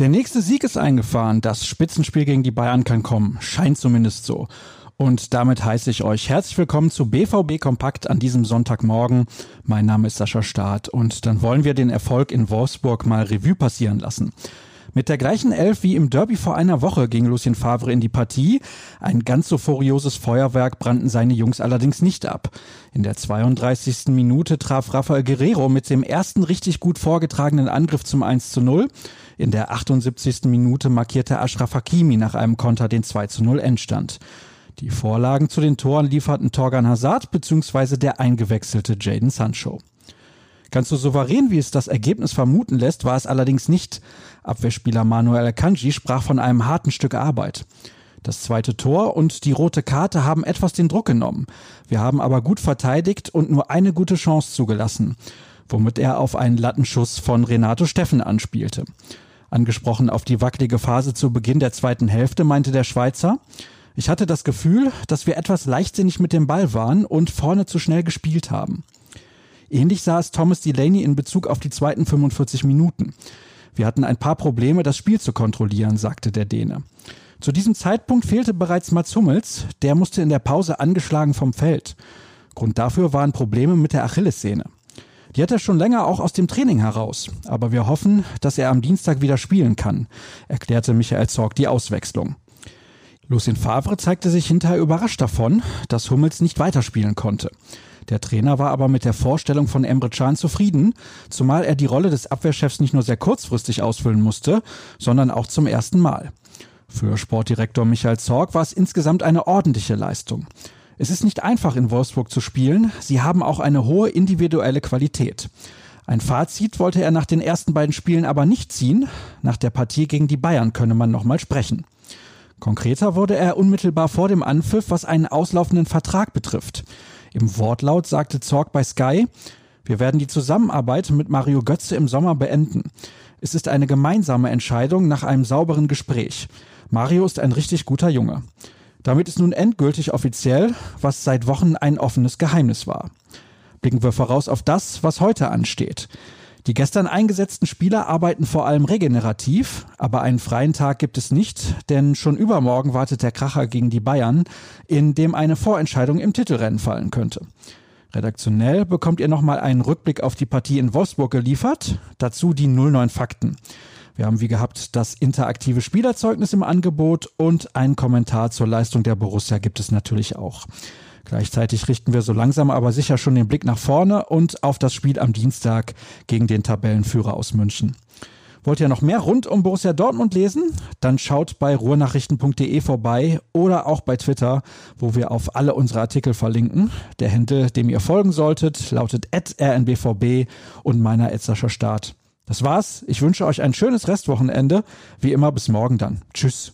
Der nächste Sieg ist eingefahren. Das Spitzenspiel gegen die Bayern kann kommen. Scheint zumindest so. Und damit heiße ich euch herzlich willkommen zu BVB Kompakt an diesem Sonntagmorgen. Mein Name ist Sascha Staat und dann wollen wir den Erfolg in Wolfsburg mal Revue passieren lassen. Mit der gleichen Elf wie im Derby vor einer Woche ging Lucien Favre in die Partie. Ein ganz so furioses Feuerwerk brannten seine Jungs allerdings nicht ab. In der 32. Minute traf Rafael Guerrero mit dem ersten richtig gut vorgetragenen Angriff zum 1 zu 0. In der 78. Minute markierte Ashraf Hakimi nach einem Konter den 2 zu 0 Endstand. Die Vorlagen zu den Toren lieferten Torgan Hazard bzw. der eingewechselte Jaden Sancho. Ganz so souverän, wie es das Ergebnis vermuten lässt, war es allerdings nicht. Abwehrspieler Manuel Akanji sprach von einem harten Stück Arbeit. Das zweite Tor und die rote Karte haben etwas den Druck genommen. Wir haben aber gut verteidigt und nur eine gute Chance zugelassen, womit er auf einen Lattenschuss von Renato Steffen anspielte. Angesprochen auf die wackelige Phase zu Beginn der zweiten Hälfte meinte der Schweizer, ich hatte das Gefühl, dass wir etwas leichtsinnig mit dem Ball waren und vorne zu schnell gespielt haben. Ähnlich sah es Thomas Delaney in Bezug auf die zweiten 45 Minuten. Wir hatten ein paar Probleme, das Spiel zu kontrollieren, sagte der Däne. Zu diesem Zeitpunkt fehlte bereits Mats Hummels, der musste in der Pause angeschlagen vom Feld. Grund dafür waren Probleme mit der Achillessehne. Die hat er schon länger auch aus dem Training heraus, aber wir hoffen, dass er am Dienstag wieder spielen kann, erklärte Michael Zorg die Auswechslung. Lucien Favre zeigte sich hinterher überrascht davon, dass Hummels nicht weiterspielen konnte. Der Trainer war aber mit der Vorstellung von Emre Can zufrieden, zumal er die Rolle des Abwehrchefs nicht nur sehr kurzfristig ausfüllen musste, sondern auch zum ersten Mal. Für Sportdirektor Michael Zorg war es insgesamt eine ordentliche Leistung. Es ist nicht einfach in Wolfsburg zu spielen, sie haben auch eine hohe individuelle Qualität. Ein Fazit wollte er nach den ersten beiden Spielen aber nicht ziehen, nach der Partie gegen die Bayern könne man nochmal sprechen. Konkreter wurde er unmittelbar vor dem Anpfiff, was einen auslaufenden Vertrag betrifft. Im Wortlaut sagte Zorg bei Sky, wir werden die Zusammenarbeit mit Mario Götze im Sommer beenden. Es ist eine gemeinsame Entscheidung nach einem sauberen Gespräch. Mario ist ein richtig guter Junge. Damit ist nun endgültig offiziell, was seit Wochen ein offenes Geheimnis war. Blicken wir voraus auf das, was heute ansteht. Die gestern eingesetzten Spieler arbeiten vor allem regenerativ, aber einen freien Tag gibt es nicht, denn schon übermorgen wartet der Kracher gegen die Bayern, in dem eine Vorentscheidung im Titelrennen fallen könnte. Redaktionell bekommt ihr nochmal einen Rückblick auf die Partie in Wolfsburg geliefert, dazu die 09 Fakten. Wir haben wie gehabt das interaktive Spielerzeugnis im Angebot und einen Kommentar zur Leistung der Borussia gibt es natürlich auch. Gleichzeitig richten wir so langsam aber sicher schon den Blick nach vorne und auf das Spiel am Dienstag gegen den Tabellenführer aus München. Wollt ihr noch mehr rund um Borussia Dortmund lesen? Dann schaut bei ruhrnachrichten.de vorbei oder auch bei Twitter, wo wir auf alle unsere Artikel verlinken. Der Händel, dem ihr folgen solltet, lautet rnbvb und meiner Etzerscher Start. Das war's. Ich wünsche euch ein schönes Restwochenende. Wie immer bis morgen dann. Tschüss.